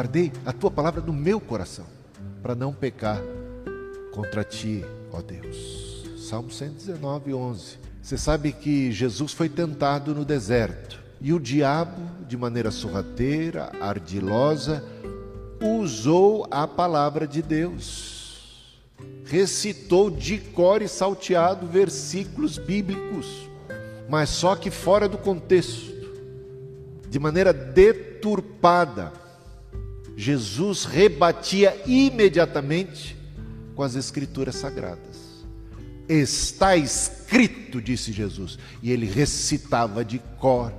guardei a tua palavra no meu coração, para não pecar contra ti, ó Deus. Salmo 119, 11. Você sabe que Jesus foi tentado no deserto e o diabo, de maneira sorrateira, ardilosa, usou a palavra de Deus. Recitou de cor e salteado versículos bíblicos, mas só que fora do contexto, de maneira deturpada. Jesus rebatia imediatamente com as Escrituras Sagradas. Está escrito, disse Jesus, e ele recitava de cor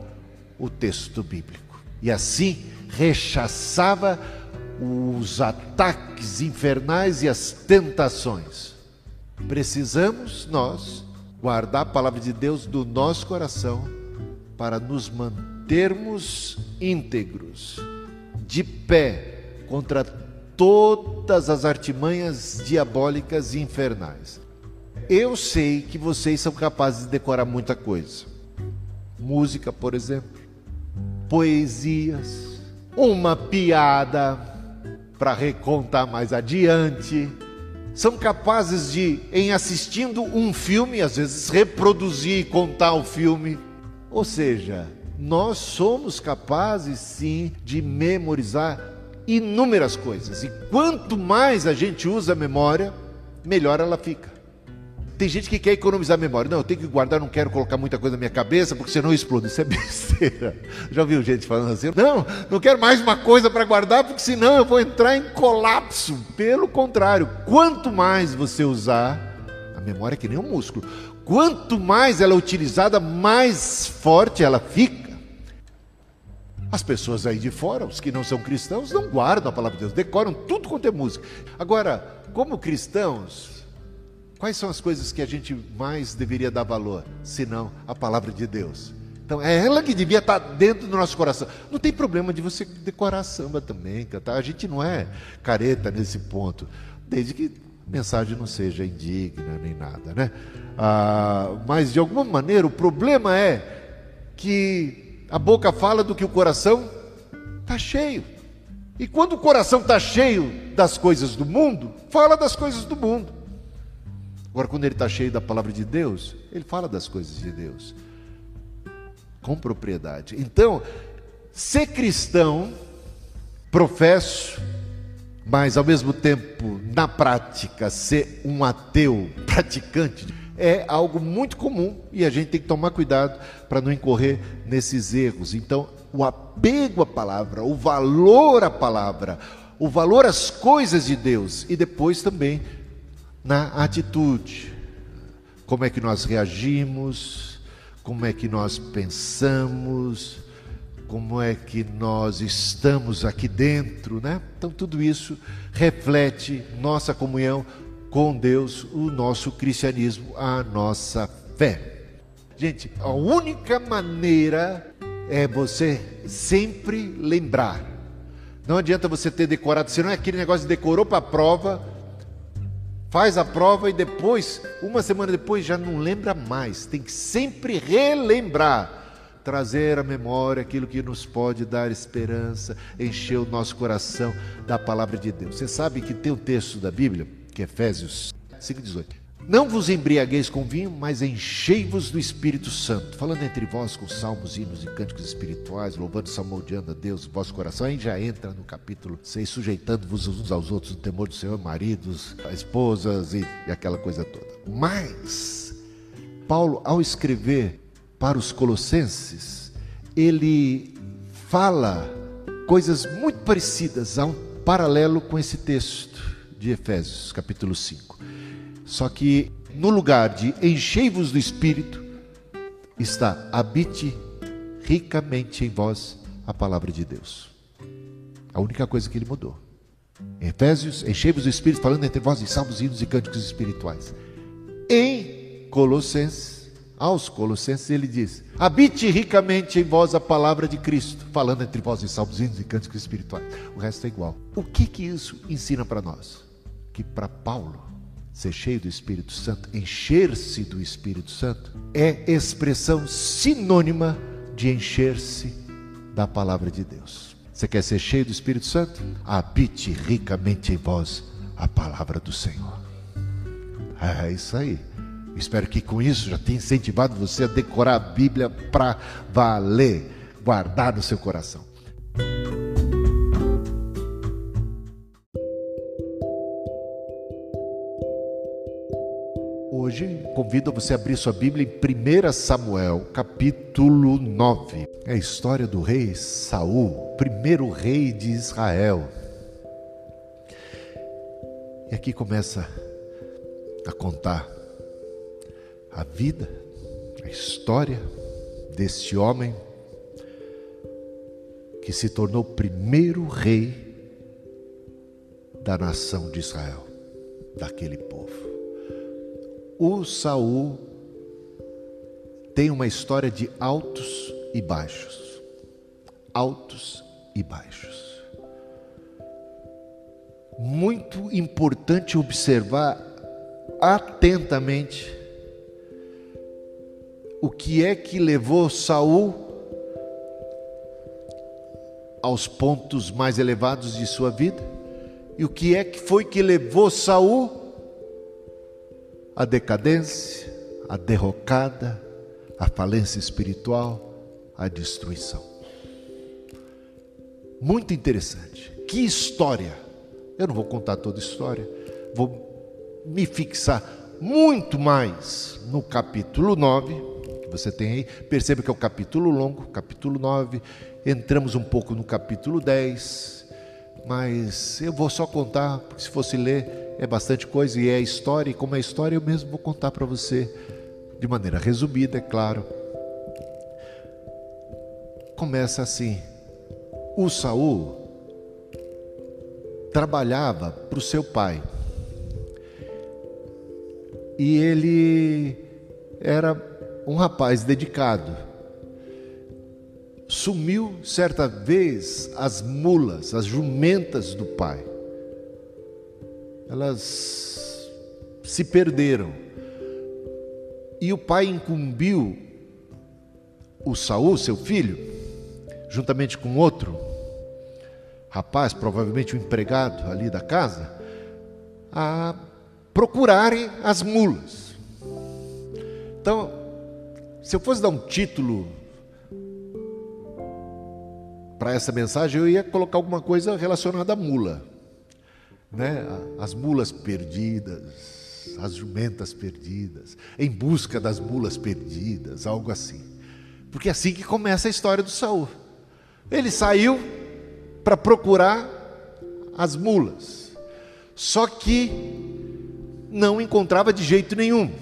o texto bíblico. E assim rechaçava os ataques infernais e as tentações. Precisamos nós guardar a palavra de Deus do nosso coração para nos mantermos íntegros, de pé contra todas as artimanhas diabólicas e infernais. Eu sei que vocês são capazes de decorar muita coisa. Música, por exemplo, poesias, uma piada para recontar mais adiante. São capazes de, em assistindo um filme, às vezes reproduzir e contar o filme. Ou seja, nós somos capazes sim de memorizar inúmeras coisas. E quanto mais a gente usa a memória, melhor ela fica. Tem gente que quer economizar memória. Não, eu tenho que guardar, não quero colocar muita coisa na minha cabeça, porque senão eu explodo. Isso é besteira. Já ouviu gente falando assim? Não, não quero mais uma coisa para guardar, porque senão eu vou entrar em colapso. Pelo contrário, quanto mais você usar, a memória é que nem um músculo. Quanto mais ela é utilizada, mais forte ela fica. As pessoas aí de fora, os que não são cristãos, não guardam a palavra de Deus, decoram tudo quanto é música. Agora, como cristãos, Quais são as coisas que a gente mais deveria dar valor, senão a palavra de Deus? Então, é ela que devia estar dentro do nosso coração. Não tem problema de você decorar samba também, cantar. A gente não é careta nesse ponto, desde que a mensagem não seja indigna nem nada, né? Ah, mas de alguma maneira o problema é que a boca fala do que o coração está cheio. E quando o coração está cheio das coisas do mundo, fala das coisas do mundo. Agora, quando ele está cheio da palavra de Deus, ele fala das coisas de Deus com propriedade. Então, ser cristão, professo, mas ao mesmo tempo, na prática, ser um ateu praticante, é algo muito comum e a gente tem que tomar cuidado para não incorrer nesses erros. Então, o apego à palavra, o valor à palavra, o valor às coisas de Deus e depois também na atitude. Como é que nós reagimos, como é que nós pensamos, como é que nós estamos aqui dentro, né? Então tudo isso reflete nossa comunhão com Deus, o nosso cristianismo, a nossa fé. Gente, a única maneira é você sempre lembrar. Não adianta você ter decorado, se não é aquele negócio de decorou para a prova, faz a prova e depois, uma semana depois, já não lembra mais. Tem que sempre relembrar, trazer à memória aquilo que nos pode dar esperança, encher o nosso coração da palavra de Deus. Você sabe que tem um texto da Bíblia, que é Efésios 5,18. Não vos embriagueis com vinho, mas enchei-vos do Espírito Santo, falando entre vós com salmos, hinos e cânticos espirituais, louvando e salmodiando a Deus, vosso coração. Aí já entra no capítulo 6, sujeitando-vos uns aos outros no temor do Senhor, maridos, esposas e, e aquela coisa toda. Mas, Paulo, ao escrever para os Colossenses, ele fala coisas muito parecidas, há um paralelo com esse texto de Efésios, capítulo 5. Só que no lugar de enchei-vos do Espírito, está habite ricamente em vós a palavra de Deus. A única coisa que ele mudou. Em Efésios, enchei-vos do Espírito, falando entre vós em salmos, hinos e cânticos espirituais. Em Colossenses, aos Colossenses, ele diz: habite ricamente em vós a palavra de Cristo, falando entre vós em salmos, hinos e cânticos espirituais. O resto é igual. O que que isso ensina para nós? Que para Paulo, ser cheio do Espírito Santo, encher-se do Espírito Santo, é expressão sinônima de encher-se da palavra de Deus. Você quer ser cheio do Espírito Santo? Habite ricamente em vós a palavra do Senhor. É isso aí. Espero que com isso já tenha incentivado você a decorar a Bíblia para valer, guardar no seu coração. Hoje convido você a abrir sua Bíblia em 1 Samuel, capítulo 9. É a história do rei Saul, primeiro rei de Israel. E aqui começa a contar a vida, a história desse homem que se tornou primeiro rei da nação de Israel, daquele povo. O Saul tem uma história de altos e baixos. Altos e baixos. Muito importante observar atentamente o que é que levou Saul aos pontos mais elevados de sua vida e o que é que foi que levou Saul à decadência, à derrocada, à falência espiritual, à destruição. Muito interessante. Que história! Eu não vou contar toda a história, vou me fixar muito mais no capítulo 9 você tem aí. Perceba que é o capítulo longo, capítulo 9. Entramos um pouco no capítulo 10. Mas eu vou só contar, porque se fosse ler é bastante coisa e é história, e como é história eu mesmo vou contar para você de maneira resumida, é claro. Começa assim: o Saul trabalhava para o seu pai. E ele era um rapaz dedicado. Sumiu certa vez as mulas, as jumentas do pai. Elas se perderam. E o pai incumbiu o Saul, seu filho, juntamente com outro rapaz, provavelmente um empregado ali da casa, a procurarem as mulas. Então, se eu fosse dar um título para essa mensagem, eu ia colocar alguma coisa relacionada à mula, né? As mulas perdidas, as jumentas perdidas, em busca das mulas perdidas, algo assim. Porque é assim que começa a história do Saul. Ele saiu para procurar as mulas, só que não encontrava de jeito nenhum.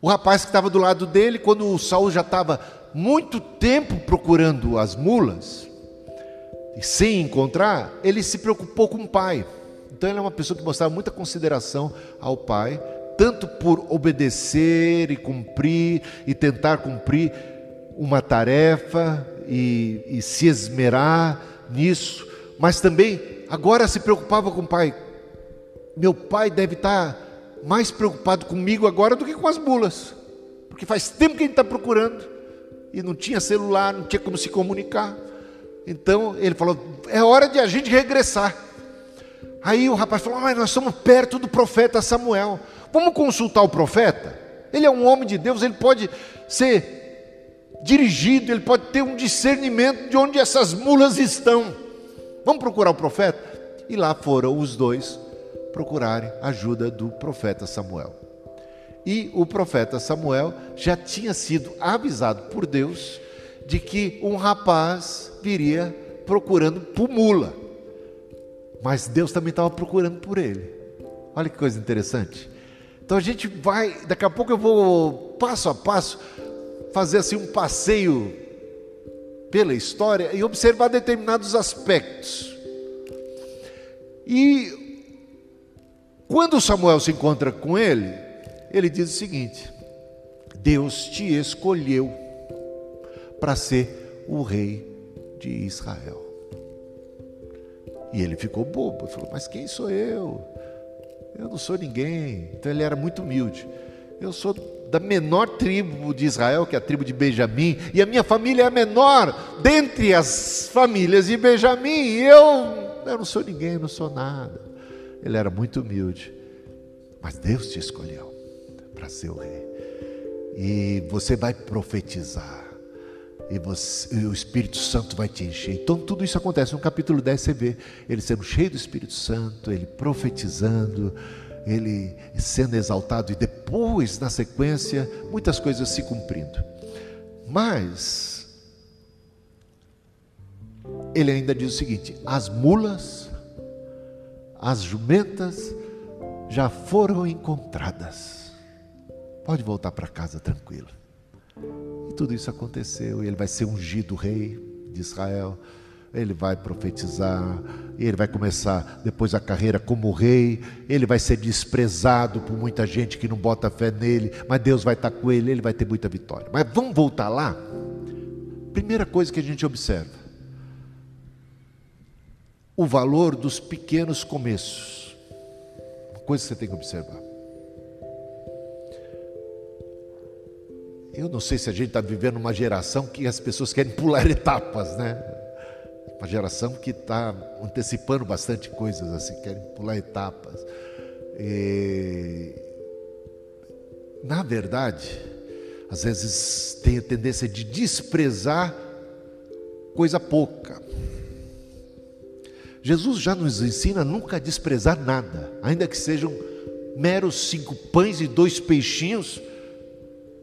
O rapaz que estava do lado dele, quando o Saul já estava muito tempo procurando as mulas, e sem encontrar, ele se preocupou com o pai. Então ele é uma pessoa que mostrava muita consideração ao pai, tanto por obedecer e cumprir e tentar cumprir uma tarefa e, e se esmerar nisso, mas também agora se preocupava com o pai. Meu pai deve estar mais preocupado comigo agora do que com as mulas, porque faz tempo que ele está procurando e não tinha celular, não tinha como se comunicar. Então ele falou: é hora de a gente regressar. Aí o rapaz falou: mas nós estamos perto do profeta Samuel, vamos consultar o profeta? Ele é um homem de Deus, ele pode ser dirigido, ele pode ter um discernimento de onde essas mulas estão. Vamos procurar o profeta? E lá foram os dois procurarem ajuda do profeta Samuel. E o profeta Samuel já tinha sido avisado por Deus de que um rapaz viria procurando por mula. Mas Deus também estava procurando por ele. Olha que coisa interessante. Então a gente vai, daqui a pouco eu vou passo a passo fazer assim um passeio pela história e observar determinados aspectos. E quando Samuel se encontra com ele, ele diz o seguinte: Deus te escolheu para ser o rei de Israel. E ele ficou bobo, falou: Mas quem sou eu? Eu não sou ninguém. Então ele era muito humilde. Eu sou da menor tribo de Israel, que é a tribo de Benjamim, e a minha família é a menor dentre as famílias de Benjamim, e eu, eu não sou ninguém, não sou nada. Ele era muito humilde, mas Deus te escolheu para ser o rei, e você vai profetizar. E, você, e o Espírito Santo vai te encher. Então, tudo isso acontece. No capítulo 10 você vê ele sendo cheio do Espírito Santo, ele profetizando, ele sendo exaltado e depois, na sequência, muitas coisas se cumprindo. Mas ele ainda diz o seguinte: as mulas, as jumentas já foram encontradas. Pode voltar para casa tranquilo. E tudo isso aconteceu, e ele vai ser ungido rei de Israel ele vai profetizar, ele vai começar depois a carreira como rei, ele vai ser desprezado por muita gente que não bota fé nele, mas Deus vai estar com ele, ele vai ter muita vitória. Mas vamos voltar lá? Primeira coisa que a gente observa: o valor dos pequenos começos. Uma coisa que você tem que observar. Eu não sei se a gente está vivendo uma geração que as pessoas querem pular etapas, né? uma geração que está antecipando bastante coisas, assim, querem pular etapas. E, na verdade, às vezes tem a tendência de desprezar coisa pouca. Jesus já nos ensina nunca a desprezar nada, ainda que sejam meros cinco pães e dois peixinhos,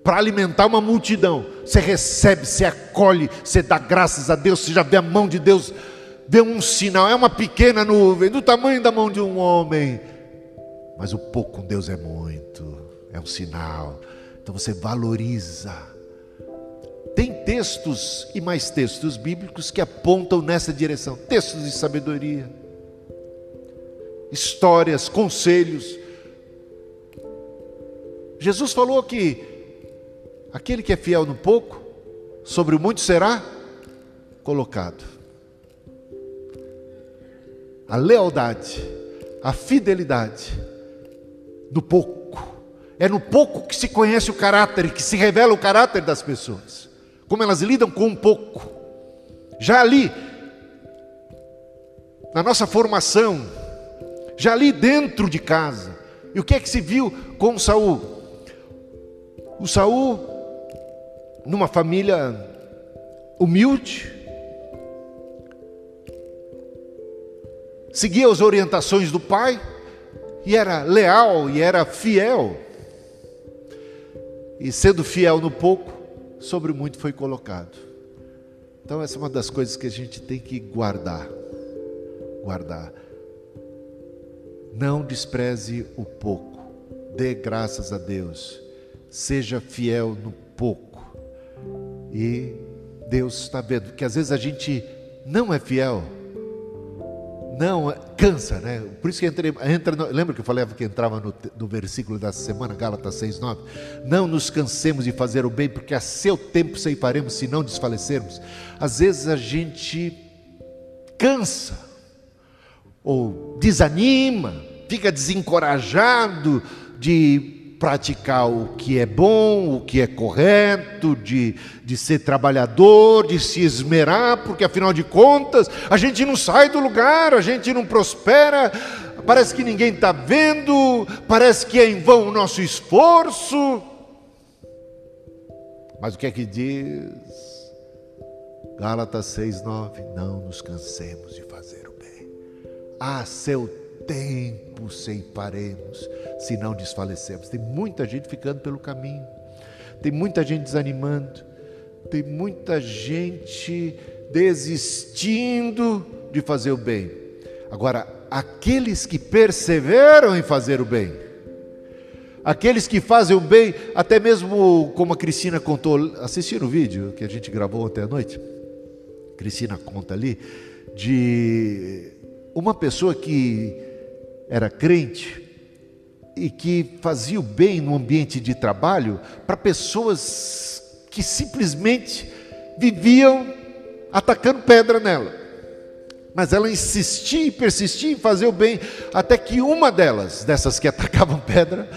para alimentar uma multidão. Você recebe, você acolhe, você dá graças a Deus, você já vê a mão de Deus, vê um sinal, é uma pequena nuvem, do tamanho da mão de um homem. Mas o pouco com Deus é muito, é um sinal. Então você valoriza. Tem textos e mais textos bíblicos que apontam nessa direção textos de sabedoria, histórias, conselhos. Jesus falou que Aquele que é fiel no pouco, sobre o muito será colocado. A lealdade, a fidelidade no pouco. É no pouco que se conhece o caráter que se revela o caráter das pessoas. Como elas lidam com um pouco. Já ali, na nossa formação, já ali dentro de casa. E o que é que se viu com Saul? O Saul numa família humilde, seguia as orientações do pai e era leal e era fiel. E sendo fiel no pouco, sobre muito foi colocado. Então essa é uma das coisas que a gente tem que guardar. Guardar. Não despreze o pouco. Dê graças a Deus. Seja fiel no pouco. E Deus está vendo que às vezes a gente não é fiel, não cansa, né? Por isso que entrei, entra, lembra que eu falei que entrava no, no versículo da semana, Gálatas 6,9? Não nos cansemos de fazer o bem, porque a seu tempo ceifaremos se não desfalecermos. Às vezes a gente cansa, ou desanima, fica desencorajado de praticar o que é bom, o que é correto, de, de ser trabalhador, de se esmerar, porque afinal de contas a gente não sai do lugar, a gente não prospera, parece que ninguém está vendo, parece que é em vão o nosso esforço. Mas o que é que diz? Gálatas 6,9: Não nos cansemos de fazer o bem, a seu tempo ceifaremos, se não desfalecemos. Tem muita gente ficando pelo caminho, tem muita gente desanimando, tem muita gente desistindo de fazer o bem. Agora, aqueles que perseveram em fazer o bem, aqueles que fazem o bem, até mesmo como a Cristina contou, assistiram o vídeo que a gente gravou ontem à noite? Cristina conta ali de uma pessoa que era crente e que fazia o bem no ambiente de trabalho para pessoas que simplesmente viviam atacando pedra nela. Mas ela insistia e persistia em fazer o bem, até que uma delas, dessas que atacavam pedra,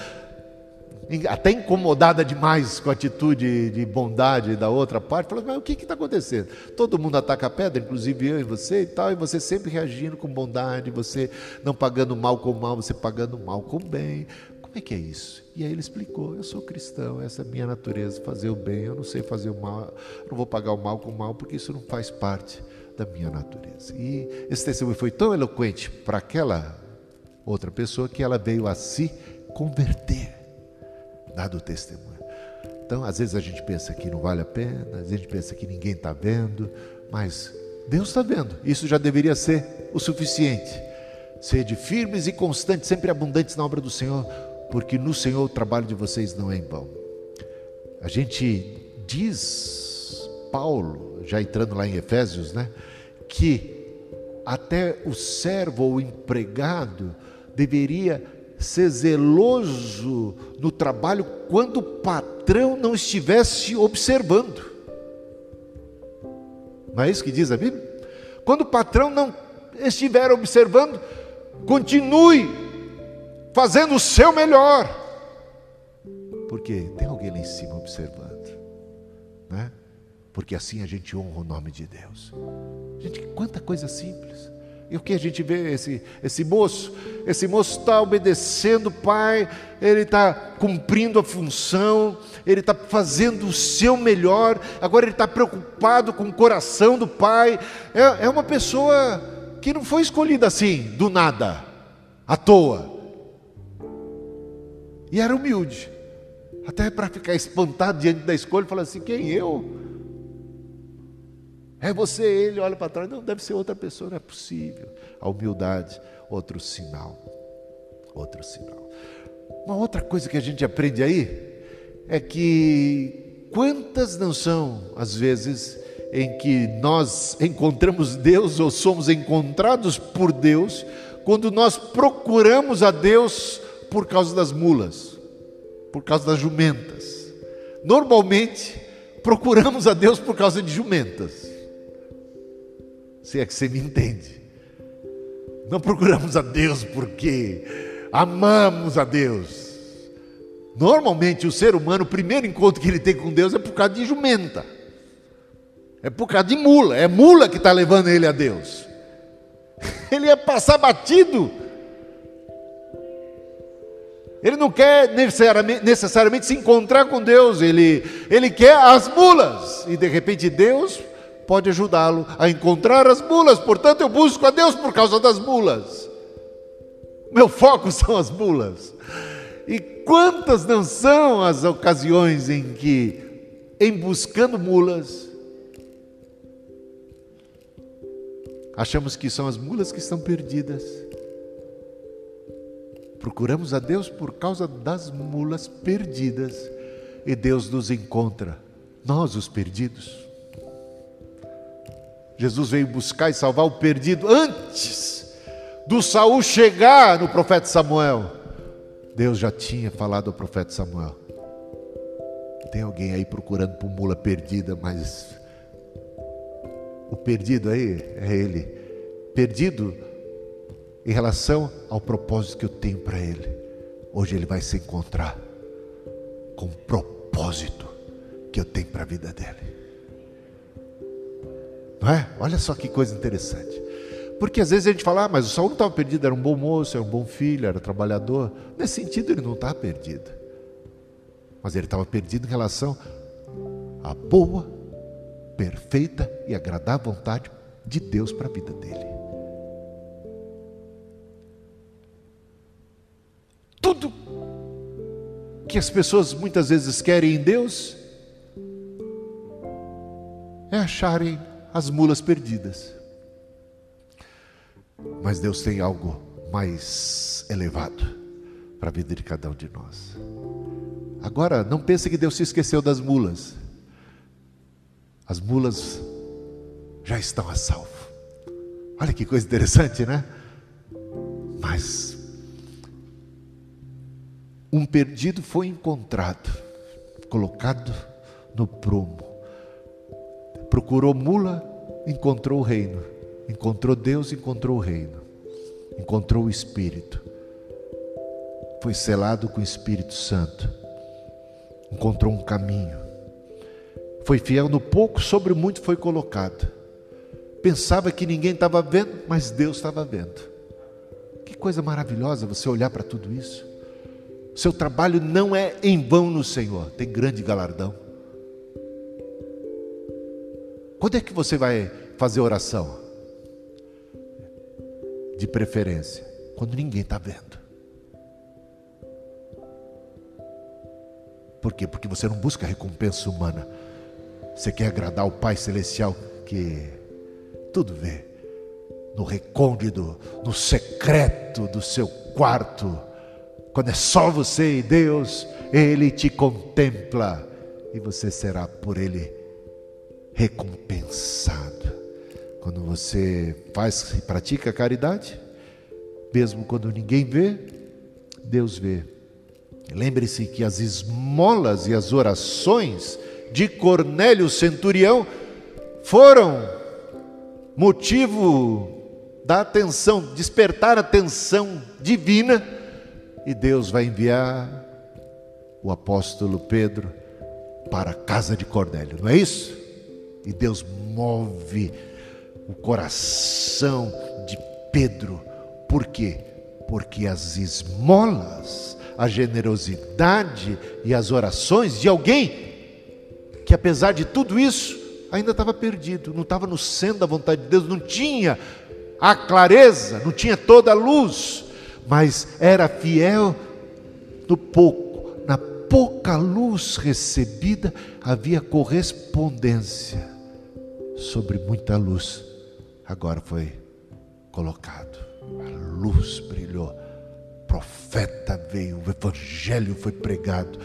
até incomodada demais com a atitude de bondade da outra parte, falou: Mas o que está acontecendo? Todo mundo ataca a pedra, inclusive eu e você e tal, e você sempre reagindo com bondade, você não pagando mal com mal, você pagando mal com bem. Como é que é isso? E aí ele explicou: Eu sou cristão, essa é a minha natureza, fazer o bem, eu não sei fazer o mal, não vou pagar o mal com o mal, porque isso não faz parte da minha natureza. E esse testemunho foi tão eloquente para aquela outra pessoa que ela veio a se converter dado testemunho. Então, às vezes a gente pensa que não vale a pena, às vezes a gente pensa que ninguém está vendo, mas Deus está vendo. Isso já deveria ser o suficiente. Sede firmes e constantes, sempre abundantes na obra do Senhor, porque no Senhor o trabalho de vocês não é em vão. A gente diz, Paulo, já entrando lá em Efésios, né, que até o servo ou empregado deveria ser zeloso no trabalho quando o patrão não estivesse observando. Não é isso que diz a Bíblia? Quando o patrão não estiver observando, continue fazendo o seu melhor. Porque tem alguém lá em cima observando, né? Porque assim a gente honra o nome de Deus. Gente, quanta coisa simples. E o que a gente vê esse, esse moço? Esse moço está obedecendo o pai, ele está cumprindo a função, ele está fazendo o seu melhor, agora ele está preocupado com o coração do pai. É, é uma pessoa que não foi escolhida assim, do nada, à toa. E era humilde, até para ficar espantado diante da escolha, falar assim: quem eu? É você, ele olha para trás, não, deve ser outra pessoa, não é possível. A humildade, outro sinal. Outro sinal. Uma outra coisa que a gente aprende aí é que quantas não são, às vezes, em que nós encontramos Deus ou somos encontrados por Deus, quando nós procuramos a Deus por causa das mulas, por causa das jumentas. Normalmente, procuramos a Deus por causa de jumentas. Se é que você me entende. Não procuramos a Deus porque amamos a Deus. Normalmente o ser humano, o primeiro encontro que ele tem com Deus é por causa de jumenta. É por causa de mula. É mula que está levando ele a Deus. Ele ia passar batido. Ele não quer necessariamente, necessariamente, se encontrar com Deus, ele, ele quer as mulas. E de repente Deus pode ajudá-lo a encontrar as mulas. Portanto, eu busco a Deus por causa das mulas. Meu foco são as mulas. E quantas não são as ocasiões em que, em buscando mulas, achamos que são as mulas que estão perdidas. Procuramos a Deus por causa das mulas perdidas e Deus nos encontra, nós os perdidos. Jesus veio buscar e salvar o perdido antes do Saul chegar no profeta Samuel. Deus já tinha falado ao profeta Samuel. Tem alguém aí procurando por mula perdida, mas o perdido aí é ele. Perdido em relação ao propósito que eu tenho para ele. Hoje ele vai se encontrar com o propósito que eu tenho para a vida dele. Não é? Olha só que coisa interessante. Porque às vezes a gente fala, ah, mas o Saul não estava perdido, era um bom moço, era um bom filho, era trabalhador. Nesse sentido, ele não estava perdido. Mas ele estava perdido em relação à boa, perfeita e agradável vontade de Deus para a vida dele. Tudo que as pessoas muitas vezes querem em Deus é acharem as mulas perdidas. Mas Deus tem algo mais elevado para a vida de cada um de nós. Agora, não pense que Deus se esqueceu das mulas. As mulas já estão a salvo. Olha que coisa interessante, né? Mas um perdido foi encontrado, colocado no prumo Procurou mula, encontrou o reino. Encontrou Deus, encontrou o reino. Encontrou o Espírito. Foi selado com o Espírito Santo. encontrou um caminho. Foi fiel no pouco, sobre muito foi colocado. Pensava que ninguém estava vendo, mas Deus estava vendo. Que coisa maravilhosa você olhar para tudo isso. Seu trabalho não é em vão no Senhor, tem grande galardão. Quando é que você vai fazer oração? De preferência, quando ninguém está vendo. Por quê? Porque você não busca recompensa humana. Você quer agradar o Pai Celestial que tudo vê. No recôndito, no secreto do seu quarto. Quando é só você e Deus, Ele te contempla e você será por Ele recompensado. Quando você faz e pratica a caridade, mesmo quando ninguém vê, Deus vê. Lembre-se que as esmolas e as orações de Cornélio centurião foram motivo da atenção, despertar a atenção divina, e Deus vai enviar o apóstolo Pedro para a casa de Cornélio, não é isso? E Deus move o coração de Pedro, por quê? Porque as esmolas a generosidade e as orações de alguém que, apesar de tudo isso, ainda estava perdido, não estava no centro da vontade de Deus, não tinha a clareza, não tinha toda a luz, mas era fiel no pouco, pouca luz recebida, havia correspondência sobre muita luz. Agora foi colocado, a luz brilhou profeta veio, o evangelho foi pregado,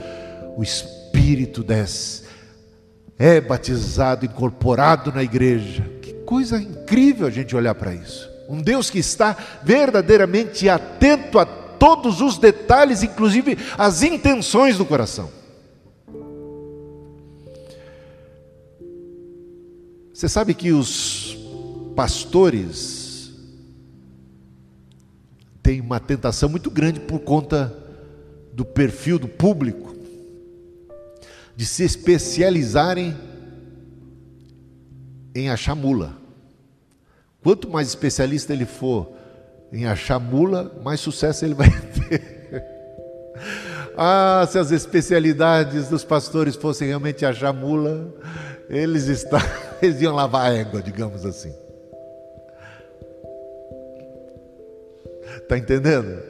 o Espírito desce, é batizado, incorporado na igreja. Que coisa incrível a gente olhar para isso. Um Deus que está verdadeiramente atento a todos os detalhes, inclusive as intenções do coração. Você sabe que os pastores tem uma tentação muito grande por conta do perfil do público, de se especializarem em achar mula. Quanto mais especialista ele for em achar mula, mais sucesso ele vai ter. ah, se as especialidades dos pastores fossem realmente achar mula, eles, estão, eles iam lavar a égua, digamos assim. Está entendendo?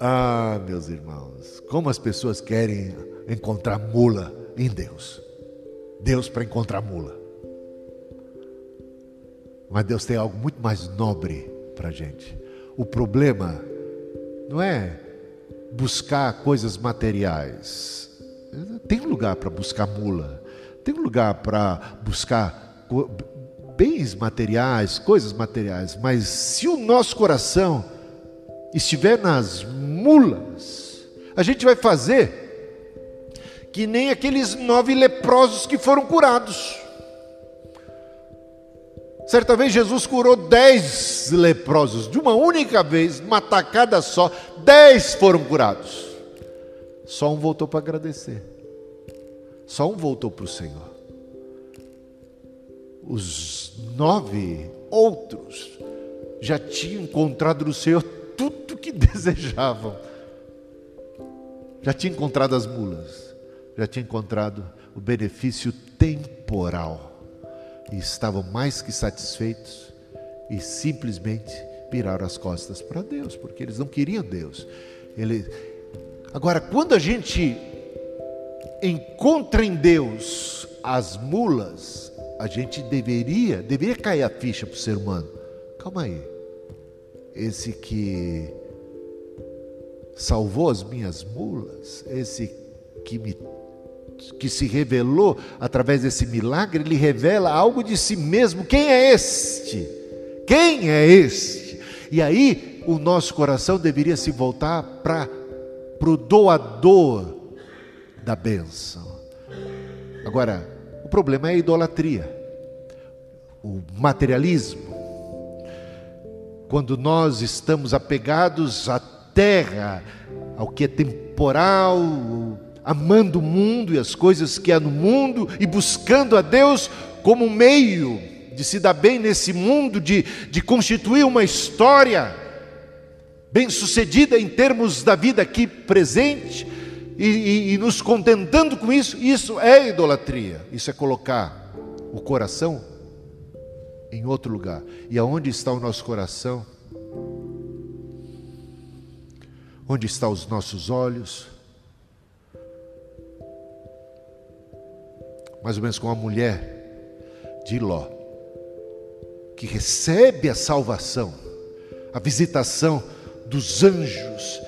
Ah, meus irmãos, como as pessoas querem encontrar mula em Deus. Deus para encontrar mula. Mas Deus tem algo muito mais nobre para a gente. O problema não é buscar coisas materiais. Tem lugar para buscar mula. Tem lugar para buscar bens materiais, coisas materiais. Mas se o nosso coração estiver nas mulas, a gente vai fazer que nem aqueles nove leprosos que foram curados. Certa vez Jesus curou dez leprosos, de uma única vez, uma tacada só, dez foram curados. Só um voltou para agradecer. Só um voltou para o Senhor. Os nove outros já tinham encontrado no Senhor tudo que desejavam. Já tinha encontrado as mulas, já tinha encontrado o benefício temporal e estavam mais que satisfeitos e simplesmente viraram as costas para Deus, porque eles não queriam Deus. Ele... Agora, quando a gente encontra em Deus as mulas, a gente deveria, deveria cair a ficha para o ser humano. Calma aí esse que salvou as minhas mulas, esse que me que se revelou através desse milagre, ele revela algo de si mesmo. Quem é este? Quem é este? E aí o nosso coração deveria se voltar para o doador da bênção. Agora, o problema é a idolatria, o materialismo quando nós estamos apegados à terra, ao que é temporal, amando o mundo e as coisas que há no mundo e buscando a Deus como meio de se dar bem nesse mundo, de, de constituir uma história bem-sucedida em termos da vida aqui presente e, e, e nos contentando com isso, isso é idolatria, isso é colocar o coração em outro lugar. E aonde está o nosso coração? Onde estão os nossos olhos? Mais ou menos como a mulher de Ló, que recebe a salvação, a visitação dos anjos,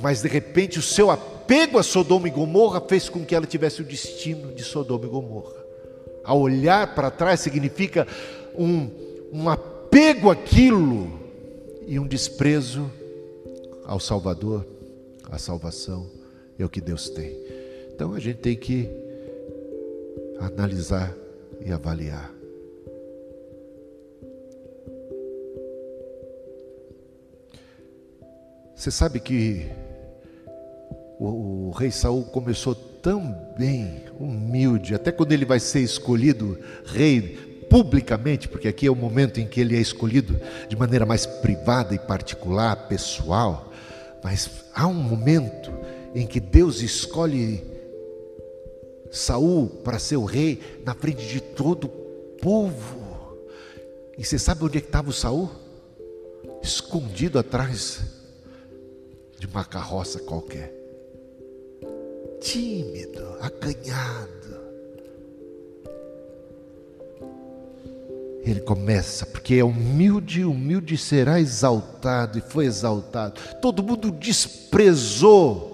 mas de repente o seu apego a Sodoma e Gomorra fez com que ela tivesse o destino de Sodoma e Gomorra. A olhar para trás significa um, um apego àquilo e um desprezo ao Salvador, à salvação, é o que Deus tem. Então a gente tem que analisar e avaliar. Você sabe que o, o, rei Saul começou tão bem, humilde, até quando ele vai ser escolhido rei publicamente, porque aqui é o momento em que ele é escolhido de maneira mais privada e particular, pessoal, mas há um momento em que Deus escolhe Saul para ser o rei na frente de todo o povo. E você sabe onde é estava o Saul? Escondido atrás de uma carroça qualquer. Tímido, acanhado. Ele começa, porque é humilde, humilde será exaltado, e foi exaltado. Todo mundo desprezou,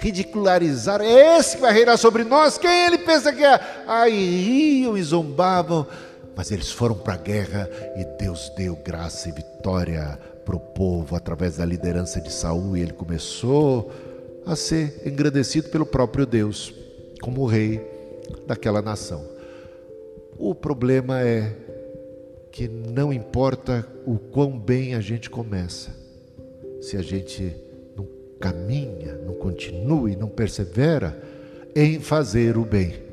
ridicularizaram. É esse que vai reinar sobre nós? Quem ele pensa que é? Aí riam e zombavam. Mas eles foram para a guerra e Deus deu graça e vitória para o povo através da liderança de Saul e ele começou a ser engrandecido pelo próprio Deus como rei daquela nação. O problema é que não importa o quão bem a gente começa, se a gente não caminha, não continua e não persevera em fazer o bem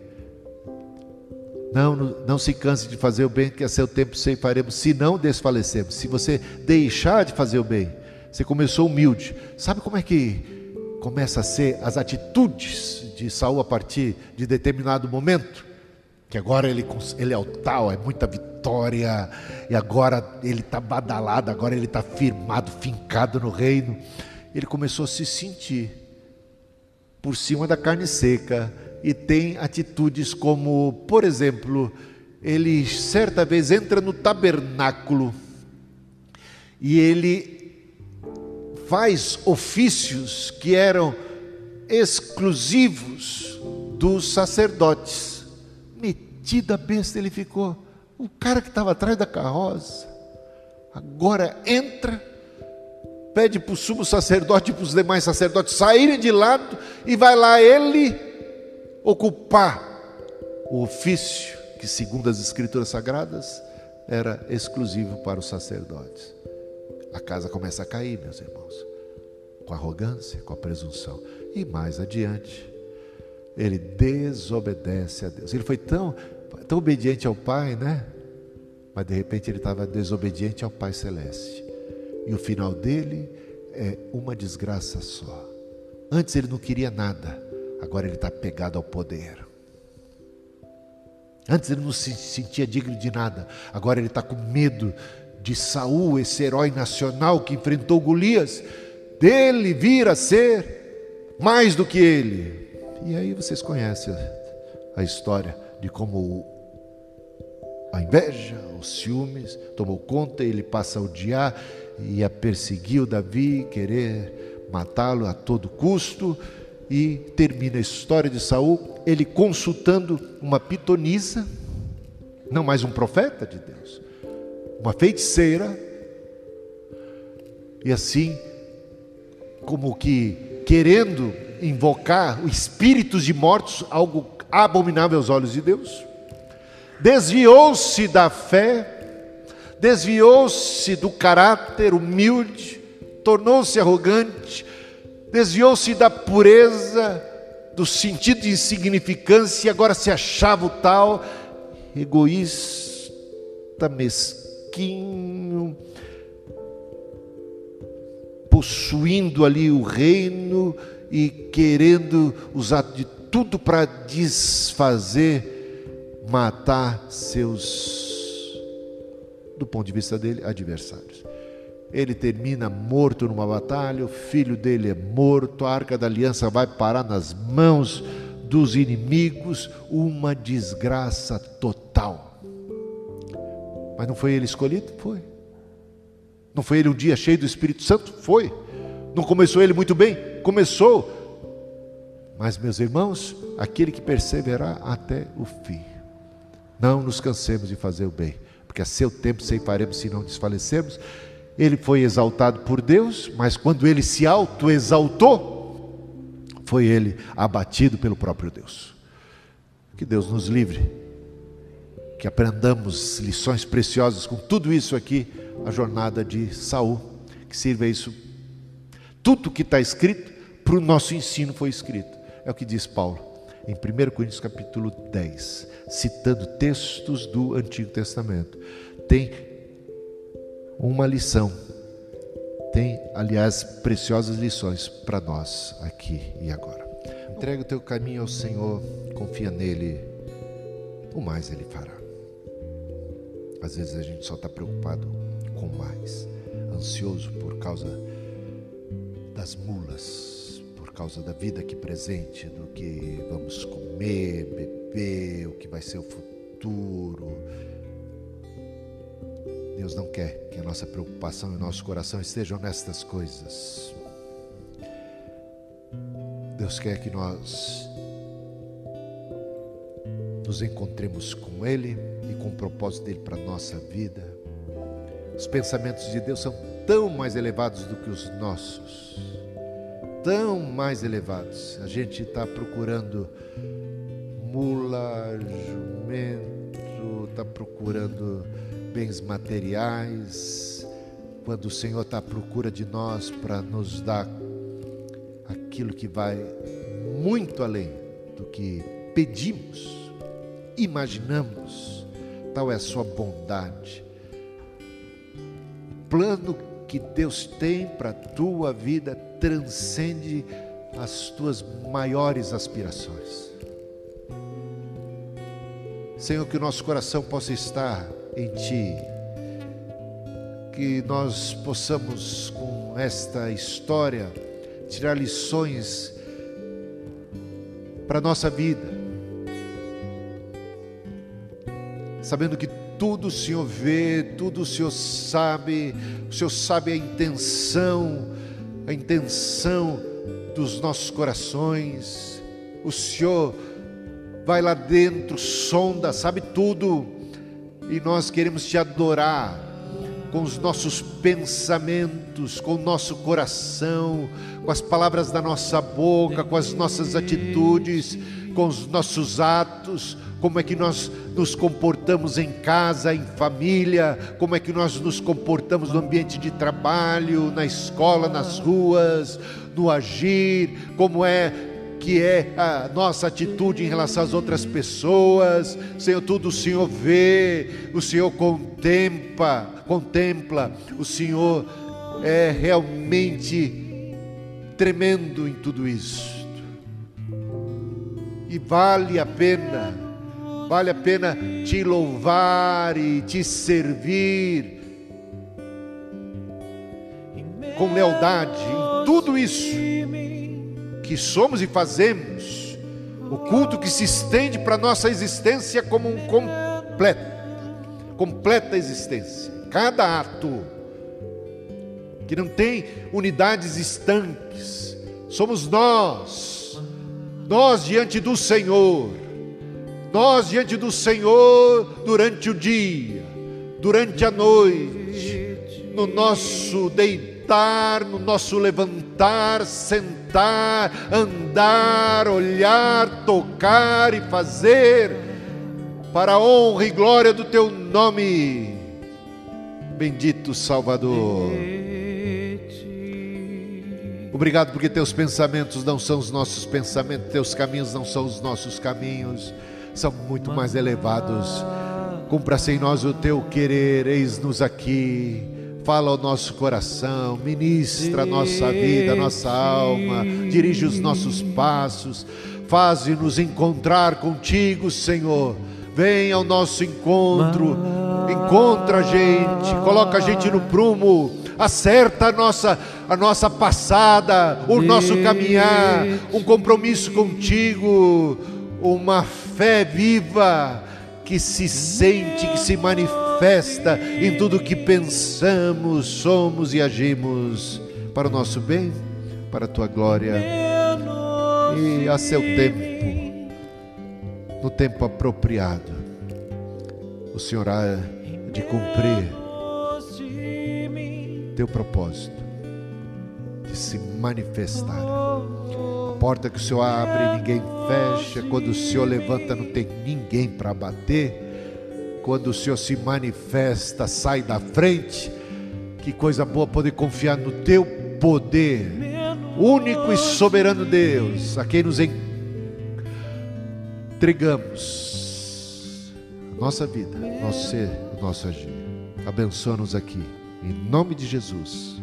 não, não se canse de fazer o bem, que a seu tempo faremos, se não desfalecemos. Se você deixar de fazer o bem, você começou humilde. Sabe como é que começa a ser as atitudes de Saul a partir de determinado momento? Que agora ele, ele é o tal, é muita vitória, e agora ele está badalado, agora ele está firmado, fincado no reino. Ele começou a se sentir por cima da carne seca, e tem atitudes como, por exemplo, ele certa vez entra no tabernáculo e ele faz ofícios que eram exclusivos dos sacerdotes. Metida besta ele ficou. O cara que estava atrás da carroça, agora entra, pede para o sumo sacerdote e para os demais sacerdotes saírem de lado, e vai lá ele ocupar o ofício que, segundo as Escrituras Sagradas, era exclusivo para os sacerdotes. A casa começa a cair, meus irmãos, com arrogância, com a presunção. E mais adiante, ele desobedece a Deus. Ele foi tão, tão obediente ao Pai, né? Mas de repente ele estava desobediente ao Pai Celeste. E o final dele é uma desgraça só. Antes ele não queria nada agora ele está pegado ao poder. Antes ele não se sentia digno de nada, agora ele está com medo de Saul, esse herói nacional que enfrentou Golias, dele vir a ser mais do que ele. E aí vocês conhecem a história de como a inveja, os ciúmes tomou conta, ele passa a odiar e a perseguir o Davi, querer matá-lo a todo custo. E termina a história de Saul, ele consultando uma pitonisa, não mais um profeta de Deus, uma feiticeira, e assim, como que querendo invocar espíritos de mortos, algo abominável aos olhos de Deus, desviou-se da fé, desviou-se do caráter humilde, tornou-se arrogante, desviou-se da pureza, do sentido de insignificância, agora se achava o tal, egoísta, mesquinho, possuindo ali o reino e querendo usar de tudo para desfazer, matar seus, do ponto de vista dele, adversários. Ele termina morto numa batalha, o filho dele é morto, a arca da aliança vai parar nas mãos dos inimigos, uma desgraça total. Mas não foi ele escolhido? Foi. Não foi ele um dia cheio do Espírito Santo? Foi. Não começou ele muito bem? Começou. Mas, meus irmãos, aquele que perseverar até o fim. Não nos cansemos de fazer o bem, porque a seu tempo ceifaremos se não desfalecermos. Ele foi exaltado por Deus, mas quando ele se auto-exaltou, foi ele abatido pelo próprio Deus. Que Deus nos livre, que aprendamos lições preciosas com tudo isso aqui, a jornada de Saul, que sirva isso. Tudo que está escrito, para o nosso ensino foi escrito. É o que diz Paulo em 1 Coríntios capítulo 10, citando textos do Antigo Testamento. Tem uma lição. Tem, aliás, preciosas lições para nós aqui e agora. Entrega o teu caminho ao Senhor, confia nele, o mais ele fará. Às vezes a gente só está preocupado com mais, ansioso por causa das mulas, causa da vida aqui presente, do que vamos comer, beber, o que vai ser o futuro Deus não quer que a nossa preocupação e o nosso coração estejam nestas coisas. Deus quer que nós nos encontremos com Ele e com o propósito dele para a nossa vida. Os pensamentos de Deus são tão mais elevados do que os nossos, tão mais elevados. A gente está procurando mula, jumento, está procurando bens materiais, quando o Senhor está à procura de nós para nos dar aquilo que vai muito além do que pedimos, imaginamos, tal é a sua bondade. O plano que Deus tem para a tua vida transcende as tuas maiores aspirações. Senhor, que o nosso coração possa estar em Ti. Que nós possamos, com esta história, tirar lições para a nossa vida, sabendo que tudo o Senhor vê, tudo o Senhor sabe, o Senhor sabe a intenção, a intenção dos nossos corações, o Senhor vai lá dentro, sonda, sabe tudo. E nós queremos te adorar com os nossos pensamentos, com o nosso coração, com as palavras da nossa boca, com as nossas atitudes, com os nossos atos, como é que nós nos comportamos em casa, em família, como é que nós nos comportamos no ambiente de trabalho, na escola, nas ruas, no agir, como é que é a nossa atitude em relação às outras pessoas. Senhor, tudo o Senhor vê, o Senhor contempla, contempla. O Senhor é realmente tremendo em tudo isso. E vale a pena, vale a pena te louvar e te servir. Com lealdade em tudo isso que somos e fazemos, o culto que se estende para nossa existência como um completo, completa existência. Cada ato que não tem unidades estanques, somos nós, nós diante do Senhor, nós diante do Senhor durante o dia, durante a noite, no nosso deitar, no nosso levantar, sentar andar, olhar, tocar e fazer, para a honra e glória do teu nome. Bendito Salvador. Obrigado porque teus pensamentos não são os nossos pensamentos, teus caminhos não são os nossos caminhos, são muito mais elevados. Cumpra-se em nós o teu querer, eis-nos aqui. Fala ao nosso coração, ministra a nossa vida, a nossa alma, dirige os nossos passos, faze-nos encontrar contigo, Senhor. Vem ao nosso encontro, encontra a gente, coloca a gente no prumo, acerta a nossa, a nossa passada, o nosso caminhar, um compromisso contigo, uma fé viva que se sente, que se manifesta em tudo que pensamos, somos e agimos para o nosso bem, para a tua glória. E a seu tempo, no tempo apropriado, o Senhor há de cumprir teu propósito, de se manifestar porta que o Senhor abre, ninguém fecha. Quando o Senhor levanta, não tem ninguém para bater. Quando o Senhor se manifesta, sai da frente. Que coisa boa poder confiar no teu poder, único e soberano Deus, a quem nos entregamos a nossa vida, nosso ser, o nosso agir. Abençoa-nos aqui, em nome de Jesus.